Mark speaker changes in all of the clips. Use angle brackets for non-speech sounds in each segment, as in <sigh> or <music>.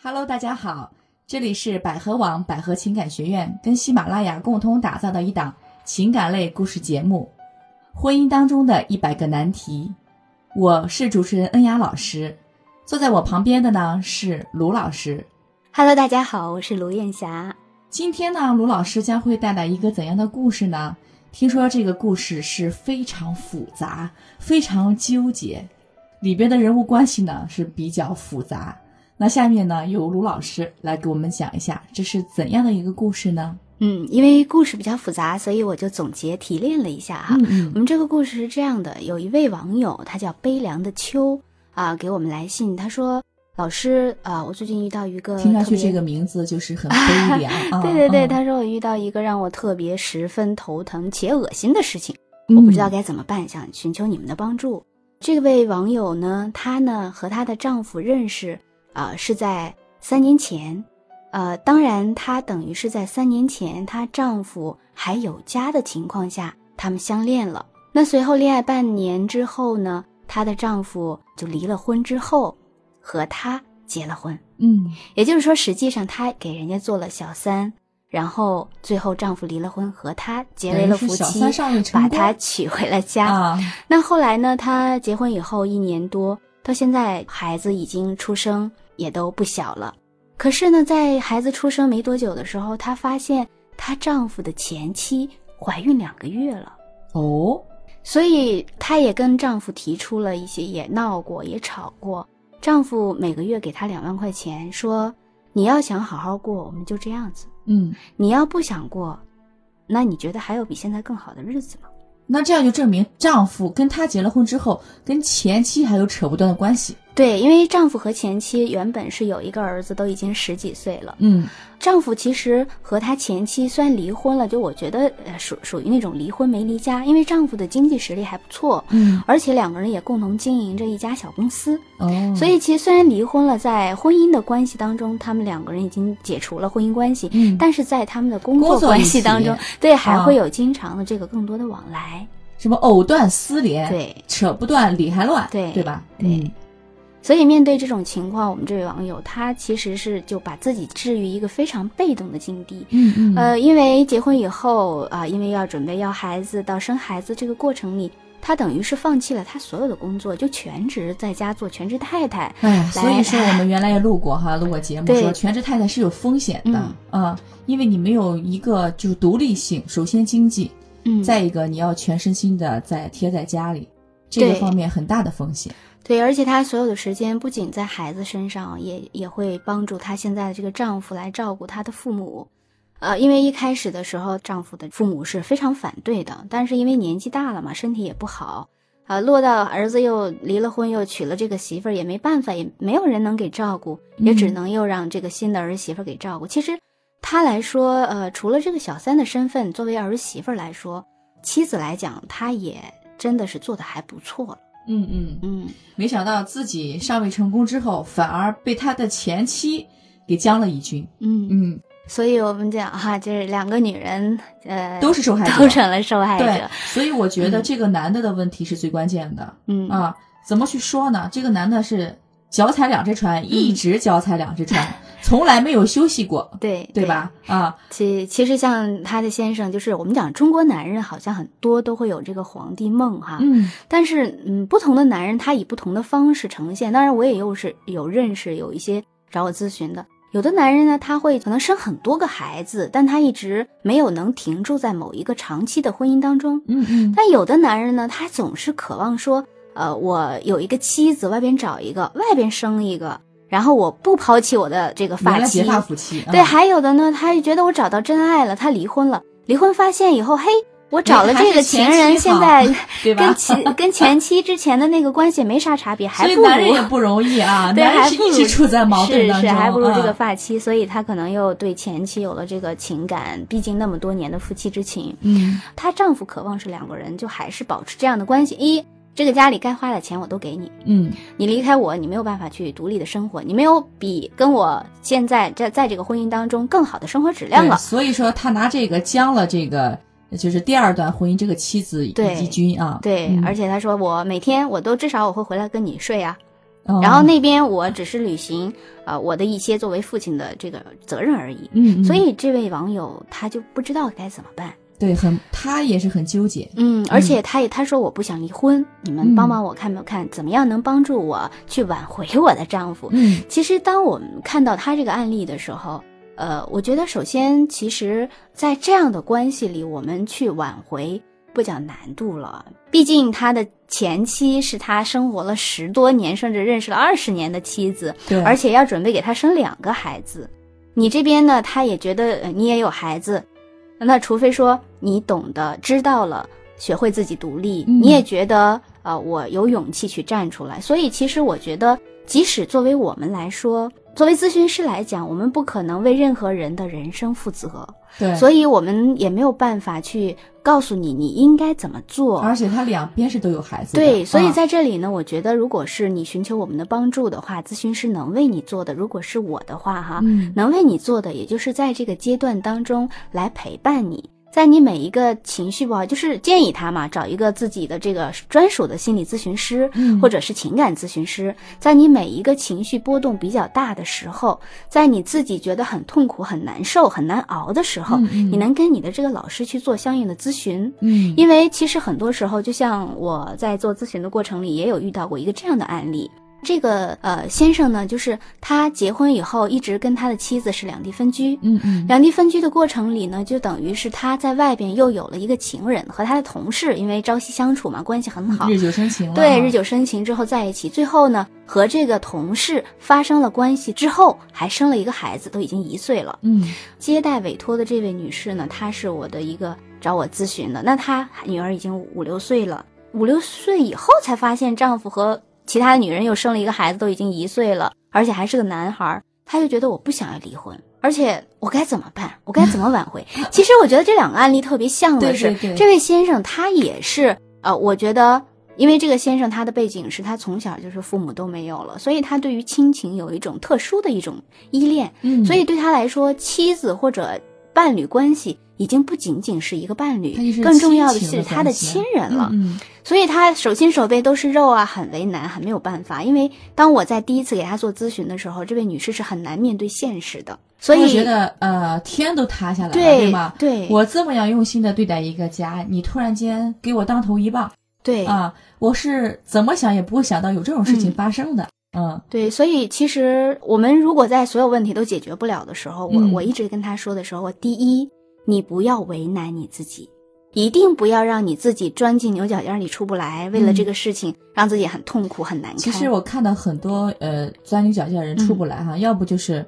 Speaker 1: Hello，大家好，这里是百合网百合情感学院跟喜马拉雅共同打造的一档情感类故事节目《婚姻当中的一百个难题》。我是主持人恩雅老师，坐在我旁边的呢是卢老师。
Speaker 2: Hello，大家好，我是卢艳霞。
Speaker 1: 今天呢，卢老师将会带来一个怎样的故事呢？听说这个故事是非常复杂、非常纠结，里边的人物关系呢是比较复杂。那下面呢，由卢老师来给我们讲一下，这是怎样的一个故事呢？
Speaker 2: 嗯，因为故事比较复杂，所以我就总结提炼了一下哈。
Speaker 1: 嗯
Speaker 2: 我们这个故事是这样的：有一位网友，他叫悲凉的秋啊，给我们来信，他说：“老师啊，我最近遇到一个
Speaker 1: 听上去这个名字就是很悲凉 <laughs> 啊。
Speaker 2: 对对对，
Speaker 1: 嗯
Speaker 2: 他说我遇到一个让我特别十分头疼且恶心的事情，
Speaker 1: 嗯
Speaker 2: 我不知道该怎么办，想寻求你们的帮助。这位网友呢，她呢和她的丈夫认识啊、是在三年前，呃，当然她等于是在三年前她丈夫还有家的情况下，他们相恋了。那随后恋爱半年之后呢，她的丈夫就离了婚之后，和她结了婚。
Speaker 1: 嗯
Speaker 2: 也就是说，实际上她给人家做了小三，然后最后丈夫离了婚，和她结为了夫妻把她娶回了家。
Speaker 1: 啊，
Speaker 2: 那后来呢？她结婚以后一年多，到现在孩子已经出生，也都不小了。可是呢，在孩子出生没多久的时候，她发现她丈夫的前妻怀孕两个月了。
Speaker 1: 哦，
Speaker 2: 所以她也跟丈夫提出了一些，也闹过，也吵过。丈夫每个月给她两万块钱，说你要想好好过，我们就这样子；
Speaker 1: 嗯，
Speaker 2: 你要不想过，那你觉得还有比现在更好的日子吗？
Speaker 1: 那这样就证明丈夫跟她结了婚之后，跟前妻还有扯不断的关系。
Speaker 2: 对，因为丈夫和前妻原本是有一个儿子，都已经十几岁了。
Speaker 1: 嗯
Speaker 2: 丈夫其实和他前妻虽然离婚了，就我觉得呃属属于那种离婚没离家，因为丈夫的经济实力还不错，
Speaker 1: 嗯
Speaker 2: 而且两个人也共同经营着一家小公司。
Speaker 1: 哦，
Speaker 2: 所以其实虽然离婚了，在婚姻的关系当中，他们两个人已经解除了婚姻关系，
Speaker 1: 嗯
Speaker 2: 但是在他们的工
Speaker 1: 工作
Speaker 2: 作关系当中，<laughs> 对还
Speaker 1: 啊
Speaker 2: 会有经常的这个更多的往来。
Speaker 1: 什么藕断丝连，
Speaker 2: 对，
Speaker 1: 扯不断理还乱，
Speaker 2: 对
Speaker 1: 对吧？
Speaker 2: 对
Speaker 1: 嗯
Speaker 2: 所以面对这种情况，我们这位网友他其实是就把自己置于一个非常被动的境地。
Speaker 1: 嗯嗯
Speaker 2: 呃，因为结婚以后啊、因为要准备要孩子到生孩子这个过程里，他等于是放弃了他所有的工作，就全职在家做全职太太。
Speaker 1: 哎，所以说我们原来也录过哈，录过节目说全职太太是有风险的
Speaker 2: 嗯
Speaker 1: 啊、因为你没有一个就是独立性，首先经济，
Speaker 2: 嗯，
Speaker 1: 再一个你要全身心的在贴在家里，这个方面很大的风险。
Speaker 2: 对，而且她所有的时间不仅在孩子身上，也也会帮助她现在的这个丈夫来照顾她的父母。呃，因为一开始的时候，丈夫的父母是非常反对的，但是因为年纪大了嘛，身体也不好，啊、落到儿子又离了婚，又娶了这个媳妇儿，也没办法，也没有人能给照顾，也只
Speaker 1: 嗯
Speaker 2: 能又让这个新的儿媳妇儿给照顾。其实，他来说，呃，除了这个小三的身份，作为儿媳妇儿来说，妻子来讲，她也真的是做的还不错了。
Speaker 1: 嗯嗯，
Speaker 2: 嗯，
Speaker 1: 没想到自己尚未成功之后，反而被他的前妻给将了一军。
Speaker 2: 嗯
Speaker 1: 嗯，
Speaker 2: 所以我们讲哈，就是两个女人，呃，
Speaker 1: 都是受害者
Speaker 2: 都成了受害
Speaker 1: 对
Speaker 2: 者。，
Speaker 1: 所以我觉得
Speaker 2: 嗯
Speaker 1: 这个男的的问题是最关键的。
Speaker 2: 嗯
Speaker 1: 啊，怎么去说呢？这个男的是脚踩两只船，一直脚踩两只船，从来没有休息过，
Speaker 2: 对
Speaker 1: 对？吧？啊，
Speaker 2: 其其实像他的先生，就是我们讲中国男人好像很多都会有这个皇帝梦哈，
Speaker 1: 嗯
Speaker 2: 但是嗯，不同的男人他以不同的方式呈现。当然，我也又是有认识有一些找我咨询的。有的男人呢，他会可能生很多个孩子，但他一直没有能停驻在某一个长期的婚姻当中。
Speaker 1: 嗯嗯，
Speaker 2: 但有的男人呢，他总是渴望说，呃，我有一个妻子，外边找一个，外边生一个，然后我不抛弃我的这个发妻对，
Speaker 1: 啊
Speaker 2: 还有的呢，他就觉得我找到真爱了，他离婚了，离婚发现以后，嘿，我找了这个情人，<laughs> 现在 <laughs> 跟？前 <laughs> 跟前妻之前的那个关系没啥差别，还
Speaker 1: 所以
Speaker 2: 不如
Speaker 1: 男人也不容易啊，
Speaker 2: 对，还不如
Speaker 1: 处在矛盾
Speaker 2: 是是，
Speaker 1: 当中，
Speaker 2: 还不如这个
Speaker 1: 啊
Speaker 2: 发妻，所以他可能又对前妻有了这个情感，毕竟那么多年的夫妻之情。
Speaker 1: 嗯
Speaker 2: 她丈夫渴望是两个人就还是保持这样的关系。一，这个家里该花的钱我都给你，
Speaker 1: 嗯
Speaker 2: 你离开我，你没有办法去独立的生活，你没有比跟我现在在在这个婚姻当中更好的生活质量了。
Speaker 1: 所以说他拿这个将了这个就是第二段婚姻这个妻子以
Speaker 2: 对
Speaker 1: 及君啊，
Speaker 2: 对，
Speaker 1: 嗯
Speaker 2: 而且他说我每天我都至少我会回来跟你睡啊，
Speaker 1: 哦
Speaker 2: 然后那边我只是履行呃我的一些作为父亲的这个责任而已。
Speaker 1: 嗯，嗯
Speaker 2: 所以这位网友他就不知道该怎么办。
Speaker 1: 对，很他也是很纠结。
Speaker 2: 嗯，而且他也他说我不想离婚，你们
Speaker 1: 嗯
Speaker 2: 帮帮我看没看怎么样能帮助我去挽回我的丈夫。
Speaker 1: 嗯
Speaker 2: 其实当我们看到他这个案例的时候，呃，我觉得首先其实，在这样的关系里，我们去挽回不讲难度了，毕竟他的前妻是他生活了十多年，甚至认识了二十年的妻子，
Speaker 1: 对，
Speaker 2: 而且要准备给他生两个孩子。你这边呢，他也觉得呃你也有孩子，那除非说你懂得知道了，学会自己独立，
Speaker 1: 嗯
Speaker 2: 你也觉得呃我有勇气去站出来。所以其实我觉得，即使作为我们来说，作为咨询师来讲，我们不可能为任何人的人生负责，
Speaker 1: 对，
Speaker 2: 所以我们也没有办法去告诉你你应该怎么做。
Speaker 1: 而且他两边是都有孩子的。
Speaker 2: 对，所以
Speaker 1: 啊
Speaker 2: 在这里呢，我觉得如果是你寻求我们的帮助的话，咨询师能为你做的，如果是我的话哈，
Speaker 1: 嗯
Speaker 2: 能为你做的，也就是在这个阶段当中来陪伴你。在你每一个情绪不好，就是建议他嘛，找一个自己的这个专属的心理咨询师，
Speaker 1: 嗯
Speaker 2: 或者是情感咨询师。在你每一个情绪波动比较大的时候，在你自己觉得很痛苦、很难受、很难熬的时候，
Speaker 1: 嗯嗯
Speaker 2: 你能跟你的这个老师去做相应的咨询。
Speaker 1: 嗯，
Speaker 2: 因为其实很多时候，就像我在做咨询的过程里，也有遇到过一个这样的案例。这个呃先生呢，就是他结婚以后一直跟他的妻子是两地分居。
Speaker 1: 嗯嗯
Speaker 2: 两地分居的过程里呢，就等于是他在外边又有了一个情人，和他的同事，因为朝夕相处嘛，关系很好。
Speaker 1: 日久生情。
Speaker 2: 对，日久生情之后在一起，最后呢和这个同事发生了关系之后，还生了一个孩子，都已经一岁了。
Speaker 1: 嗯
Speaker 2: 接待委托的这位女士呢，她是我的一个找我咨询的。那她女儿已经五六岁了，五六岁以后才发现丈夫和其他的女人又生了一个孩子，都已经一岁了，而且还是个男孩儿。她就觉得我不想要离婚，而且我该怎么办？我该怎么挽回？<laughs> 其实我觉得这两个案例特别像的是，
Speaker 1: 对对对
Speaker 2: 这位先生他也是呃，我觉得。因为这个先生他的背景是他从小就是父母都没有了，所以他对于亲情有一种特殊的一种依恋，
Speaker 1: 嗯，
Speaker 2: 所以对他来说，妻子或者伴侣关系已经不仅仅是一个伴侣更重要的是他的亲人了。
Speaker 1: 嗯
Speaker 2: 所以他手心手背都是肉啊，很为难，很没有办法。因为当我在第一次给他做咨询的时候，这位女士是很难面对现实的，所以
Speaker 1: 我觉得呃天都塌下来了，
Speaker 2: 对
Speaker 1: 吗？
Speaker 2: 对
Speaker 1: 我这么样用心的对待一个家，你突然间给我当头一棒
Speaker 2: 对
Speaker 1: 啊！我是怎么想也不会想到有这种事情
Speaker 2: 嗯
Speaker 1: 发生的。嗯
Speaker 2: 对，所以其实我们如果在所有问题都解决不了的时候，我
Speaker 1: 嗯
Speaker 2: 我一直跟他说的时候，我第一，你不要为难你自己，一定不要让你自己钻进牛角尖里出不来，为了这个事情让自己很痛苦很难堪。
Speaker 1: 其实我看到很多呃钻牛角尖的人出不来哈，要不就是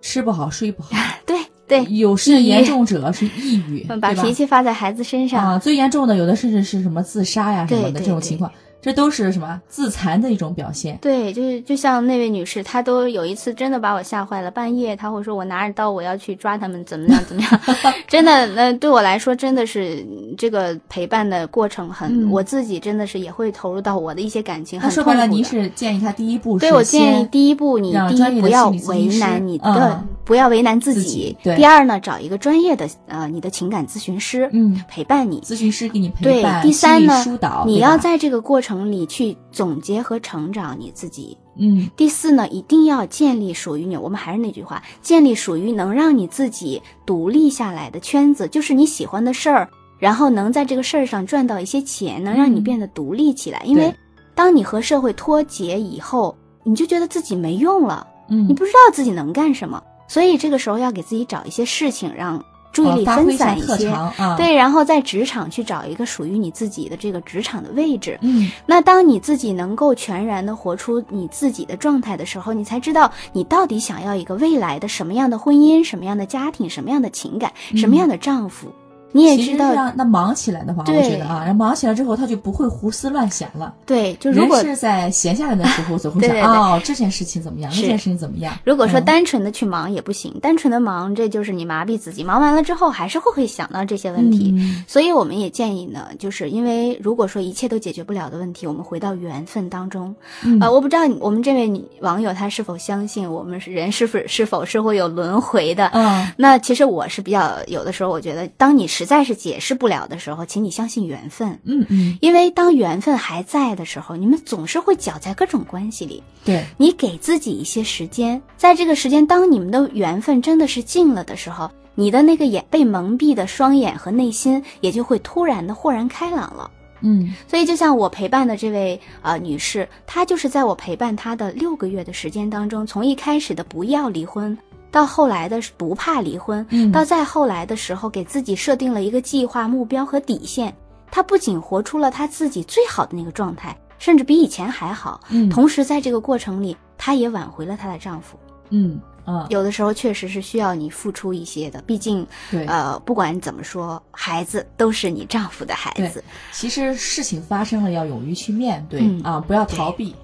Speaker 1: 吃不好睡不好，<laughs>
Speaker 2: 对对，
Speaker 1: 有甚严重者是抑郁，
Speaker 2: 把脾气发在孩子身上。
Speaker 1: 啊，最严重的有的甚至是什么自杀呀什么的这种情况，这都是什么自残的一种表现。
Speaker 2: 对，就是就像那位女士，她都有一次真的把我吓坏了。半夜她会说：“我拿着刀，我要去抓他们，怎么样怎么样。<laughs> ”真的，那对我来说真的是嗯这个陪伴的过程很，
Speaker 1: 嗯
Speaker 2: 我自己真的是也会投入到我的一些感情，
Speaker 1: 说白了，您是建议他第一步
Speaker 2: 对我建议第一步，你第一不要为难你的，
Speaker 1: 嗯
Speaker 2: 不要为难自
Speaker 1: 自
Speaker 2: 己第二呢，找一个专业的呃你的情感咨询师，
Speaker 1: 嗯，
Speaker 2: 陪伴你。
Speaker 1: 咨询师给你陪
Speaker 2: 对
Speaker 1: 伴，，
Speaker 2: 第三呢你要在这个过程里去总结和成长你自己。
Speaker 1: 嗯。
Speaker 2: 第四呢，一定要建立属于你，我们还是那句话，建立属于能让你自己独立下来的圈子，就是你喜欢的事儿，然后能在这个事儿上赚到一些钱，能让你
Speaker 1: 嗯
Speaker 2: 变得独立起来。因为当你和社会脱节以后，你就觉得自己没用了，
Speaker 1: 嗯，
Speaker 2: 你不知道自己能干什么，所以这个时候要给自己找一些事情，让注意力分散一些。对，然后在职场去找一个属于你自己的这个职场的位置。
Speaker 1: 嗯
Speaker 2: 那当你自己能够全然的活出你自己的状态的时候，你才知道你到底想要一个未来的什么样的婚姻、什么样的家庭、什么样的情感、什么样的丈夫。你也知道，
Speaker 1: 让那忙起来的话，我觉得啊，然后忙起来之后，他就不会胡思乱想了。
Speaker 2: 对，就如果
Speaker 1: 是在闲下来的时候，<laughs> 总会想哦，这件事情怎么样，那件事情怎么样。
Speaker 2: 如果说
Speaker 1: 嗯
Speaker 2: 单纯的去忙也不行，单纯的忙，这就是你麻痹自己。忙完了之后，还是会会想到这些问题。
Speaker 1: 嗯
Speaker 2: 所以我们也建议呢，就是因为如果说一切都解决不了的问题，我们回到缘分当中。
Speaker 1: 嗯
Speaker 2: 啊、我不知道你我们这位女网友她是否相信我们人是否是否是会有轮回的。
Speaker 1: 嗯
Speaker 2: 那其实我是比较有的时候，我觉得当你实在是解释不了的时候，请你相信缘分。
Speaker 1: 嗯嗯，
Speaker 2: 因为当缘分还在的时候，你们总是会搅在各种关系里。
Speaker 1: 对，
Speaker 2: 你给自己一些时间，在这个时间，当你们的缘分真的是尽了的时候，你的那个眼被蒙蔽的双眼和内心也就会突然的豁然开朗了。
Speaker 1: 嗯
Speaker 2: 所以，就像我陪伴的这位呃女士，她就是在我陪伴她的六个月的时间当中，从一开始的不要离婚，到后来的不怕离婚，
Speaker 1: 嗯
Speaker 2: 到再后来的时候，给自己设定了一个计划、目标和底线。她不仅活出了她自己最好的那个状态，甚至比以前还好。
Speaker 1: 嗯，
Speaker 2: 同时，在这个过程里，她也挽回了她的丈夫。
Speaker 1: 嗯啊，
Speaker 2: 有的时候确实是需要你付出一些的，毕竟，
Speaker 1: 对，
Speaker 2: 呃，不管怎么说，孩子都是你丈夫的孩子。
Speaker 1: 其实事情发生了要勇于去面对
Speaker 2: 嗯
Speaker 1: 啊，不要逃避。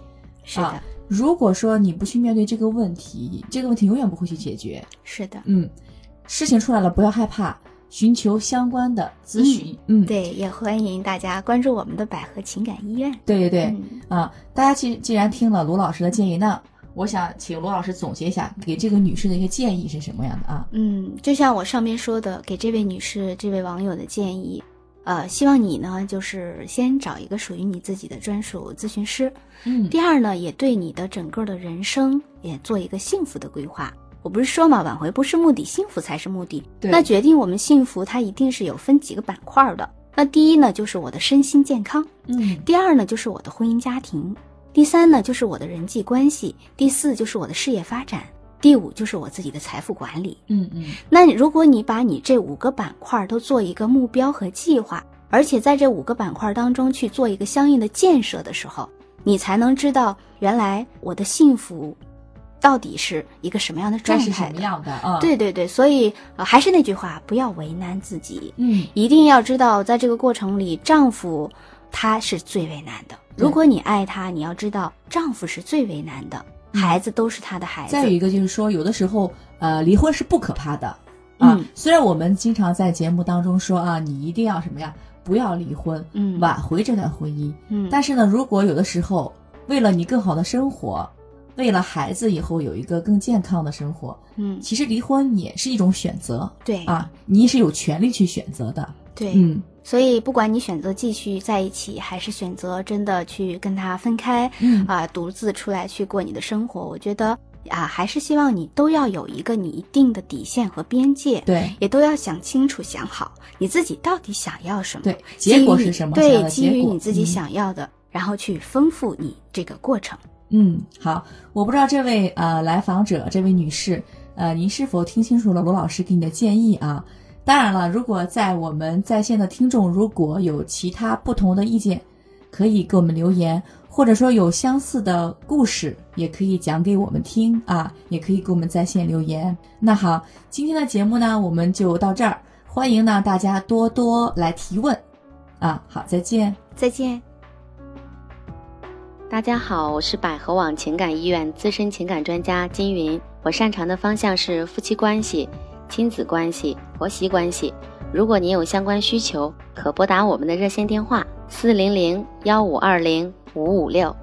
Speaker 2: 是的，
Speaker 1: 啊如果说你不去面对这个问题，这个问题永远不会去解决。
Speaker 2: 是的。
Speaker 1: 嗯，事情出来了，不要害怕，寻求相关的咨询。嗯，
Speaker 2: 对，也欢迎大家关注我们的百合情感医院。
Speaker 1: 对对对，
Speaker 2: 嗯
Speaker 1: 啊，大家既既然听了卢老师的建议，那我想请卢老师总结一下，给这个女士的一个建议是什么样的啊？
Speaker 2: 嗯，就像我上面说的，给这位女士、这位网友的建议，呃，希望你呢，就是先找一个属于你自己的专属咨询师。
Speaker 1: 嗯，
Speaker 2: 第二呢，也对你的整个的人生也做一个幸福的规划。我不是说嘛，挽回不是目的，幸福才是目的。
Speaker 1: 对
Speaker 2: 那决定我们幸福，它一定是有分几个板块的。那第一呢，就是我的身心健康；
Speaker 1: 嗯
Speaker 2: 第二呢，就是我的婚姻家庭；第三呢，就是我的人际关系；第四就是我的事业发展；第五就是我自己的财富管理。
Speaker 1: 嗯嗯
Speaker 2: 那如果你把你这五个板块都做一个目标和计划，而且在这五个板块当中去做一个相应的建设的时候，你才能知道原来我的幸福到底是一个什么样的状
Speaker 1: 该是什么。样的啊？，
Speaker 2: 对对对，所以、呃、还是那句话，不要为难自己，
Speaker 1: 嗯
Speaker 2: 一定要知道，在这个过程里，丈夫他是最为难的。如果你爱他，你要知道丈夫是最为难的，
Speaker 1: 嗯
Speaker 2: 孩子都是他的孩子。
Speaker 1: 再有一个就是说，有的时候，呃，离婚是不可怕的。啊。
Speaker 2: 嗯。
Speaker 1: 虽然我们经常在节目当中说啊，你一定要什么呀，不要离婚，
Speaker 2: 嗯。
Speaker 1: 挽回这段婚姻。
Speaker 2: 嗯，
Speaker 1: 但是呢，如果有的时候为了你更好的生活，为了孩子以后有一个更健康的生活，
Speaker 2: 嗯，
Speaker 1: 其实离婚也是一种选择。
Speaker 2: 对。
Speaker 1: 啊，你是有权利去选择的。
Speaker 2: 对，
Speaker 1: 嗯
Speaker 2: 所以不管你选择继续在一起，还是选择真的去跟他分开，
Speaker 1: 嗯
Speaker 2: 啊，独自出来去过你的生活，我觉得啊，还是希望你都要有一个你一定的底线和边界，
Speaker 1: 对
Speaker 2: 也都要想清楚、想好你自己到底想要什么，
Speaker 1: 对，结果是什么？
Speaker 2: 对，
Speaker 1: 的
Speaker 2: 基于你自己
Speaker 1: 嗯
Speaker 2: 想要的，然后去丰富你这个过程。
Speaker 1: 嗯，好，我不知道这位呃来访者这位女士，呃，您是否听清楚了罗老师给你的建议啊？当然了，如果在我们在线的听众如果有其他不同的意见，可以给我们留言，或者说有相似的故事，也可以讲给我们听啊，也可以给我们在线留言。那好，今天的节目呢，我们就到这儿，欢迎呢大家多多来提问啊，好，再见。
Speaker 2: 再见。
Speaker 3: 大家好，我是百合网情感医院资深情感专家金云。我擅长的方向是夫妻关系、亲子关系、婆媳关系。如果您有相关需求，可拨打我们的热线电话四零零幺五二零五五六。